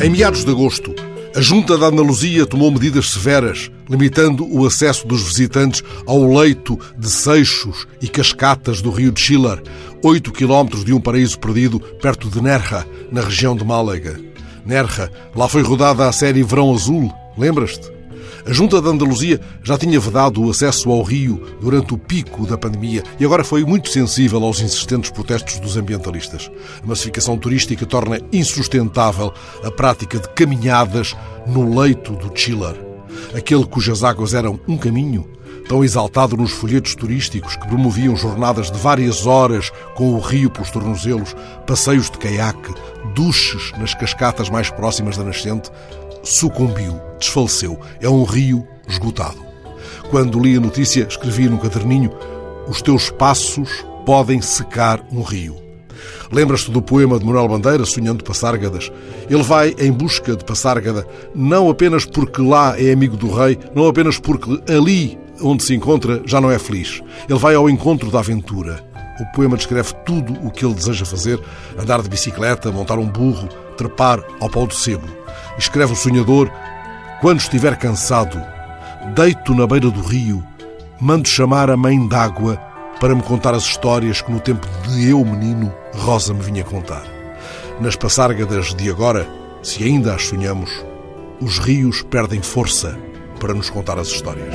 Em meados de agosto, a Junta da Andaluzia tomou medidas severas, limitando o acesso dos visitantes ao leito de seixos e cascatas do rio de Schiller, 8 quilómetros de um paraíso perdido perto de Nerja, na região de Málaga. Nerja, lá foi rodada a série Verão Azul, lembras-te? A Junta de Andaluzia já tinha vedado o acesso ao rio durante o pico da pandemia e agora foi muito sensível aos insistentes protestos dos ambientalistas. A massificação turística torna insustentável a prática de caminhadas no leito do Chiller. Aquele cujas águas eram um caminho, tão exaltado nos folhetos turísticos que promoviam jornadas de várias horas com o rio pelos tornozelos, passeios de caiaque, duches nas cascatas mais próximas da nascente, sucumbiu, desfaleceu. É um rio esgotado. Quando li a notícia, escrevi no caderninho: Os teus passos podem secar um rio. Lembras-te do poema de Manuel Bandeira, Sonhando Passárgadas? Ele vai em busca de Passárgada, não apenas porque lá é amigo do rei, não apenas porque ali onde se encontra já não é feliz. Ele vai ao encontro da aventura. O poema descreve tudo o que ele deseja fazer: andar de bicicleta, montar um burro, trepar ao pau do sebo. Escreve o sonhador: Quando estiver cansado, deito na beira do rio, mando chamar a mãe d'água para me contar as histórias que no tempo de eu, menino, Rosa me vinha contar. Nas passárgadas de agora, se ainda as sonhamos, os rios perdem força para nos contar as histórias.